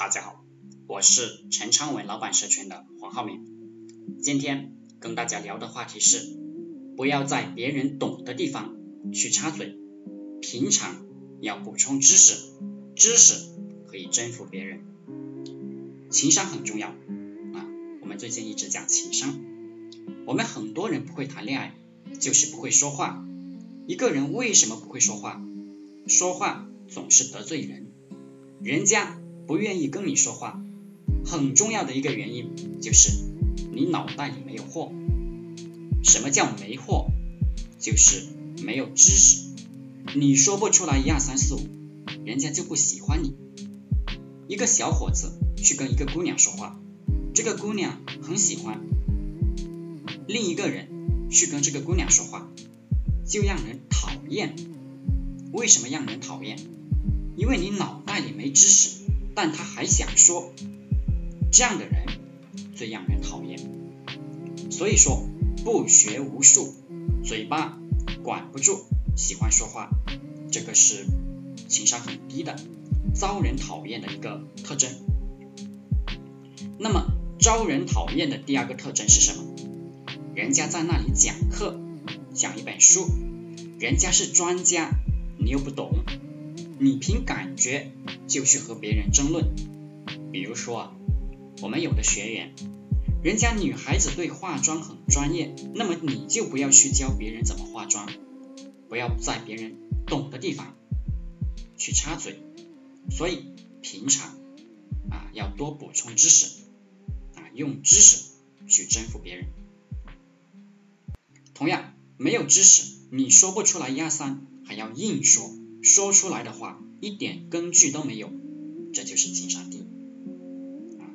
大家好，我是陈昌文老板社群的黄浩明。今天跟大家聊的话题是，不要在别人懂的地方去插嘴，平常要补充知识，知识可以征服别人。情商很重要啊，我们最近一直讲情商。我们很多人不会谈恋爱，就是不会说话。一个人为什么不会说话？说话总是得罪人，人家。不愿意跟你说话，很重要的一个原因就是你脑袋里没有货。什么叫没货？就是没有知识。你说不出来一二三四五，人家就不喜欢你。一个小伙子去跟一个姑娘说话，这个姑娘很喜欢。另一个人去跟这个姑娘说话，就让人讨厌。为什么让人讨厌？因为你脑袋里没知识。但他还想说，这样的人最让人讨厌。所以说，不学无术，嘴巴管不住，喜欢说话，这个是情商很低的，遭人讨厌的一个特征。那么，招人讨厌的第二个特征是什么？人家在那里讲课，讲一本书，人家是专家，你又不懂。你凭感觉就去和别人争论，比如说啊，我们有的学员，人家女孩子对化妆很专业，那么你就不要去教别人怎么化妆，不要在别人懂的地方去插嘴，所以平常啊要多补充知识，啊用知识去征服别人。同样没有知识，你说不出来一二三，还要硬说。说出来的话一点根据都没有，这就是情商低啊。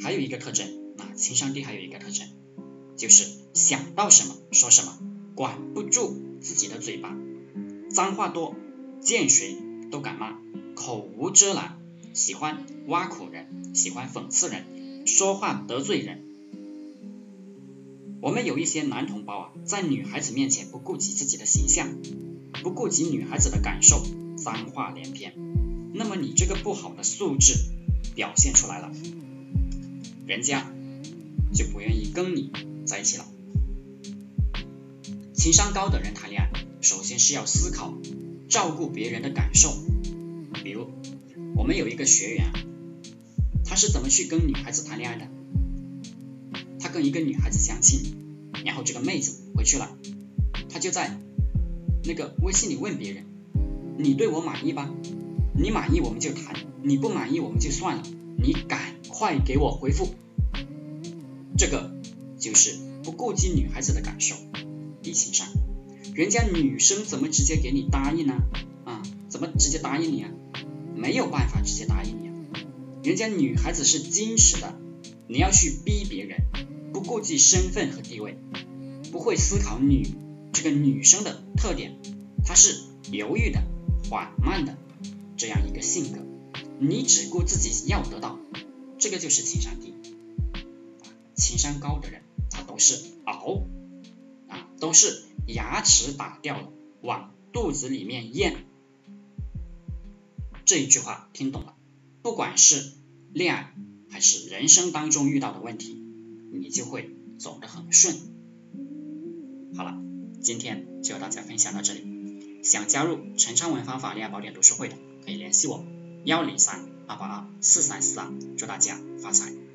还有一个特征啊，情商低还有一个特征，就是想到什么说什么，管不住自己的嘴巴，脏话多，见谁都敢骂，口无遮拦，喜欢挖苦人，喜欢讽刺人，说话得罪人。我们有一些男同胞啊，在女孩子面前不顾及自己的形象。不顾及女孩子的感受，脏话连篇，那么你这个不好的素质表现出来了，人家就不愿意跟你在一起了。情商高的人谈恋爱，首先是要思考照顾别人的感受。比如，我们有一个学员，他是怎么去跟女孩子谈恋爱的？他跟一个女孩子相亲，然后这个妹子回去了，他就在。那个微信里问别人，你对我满意吧？你满意我们就谈，你不满意我们就算了。你赶快给我回复。这个就是不顾及女孩子的感受，低情商。人家女生怎么直接给你答应呢？啊，怎么直接答应你啊？没有办法直接答应你啊。人家女孩子是矜持的，你要去逼别人，不顾及身份和地位，不会思考女。这个女生的特点，她是犹豫的、缓慢的这样一个性格。你只顾自己要得到，这个就是情商低。情商高的人，他都是熬啊，都是牙齿打掉了往肚子里面咽。这一句话听懂了？不管是恋爱还是人生当中遇到的问题，你就会走得很顺。好了。今天就和大家分享到这里，想加入陈昌文方法恋爱宝典读书会的，可以联系我幺零三二八二四三四二，祝大家发财。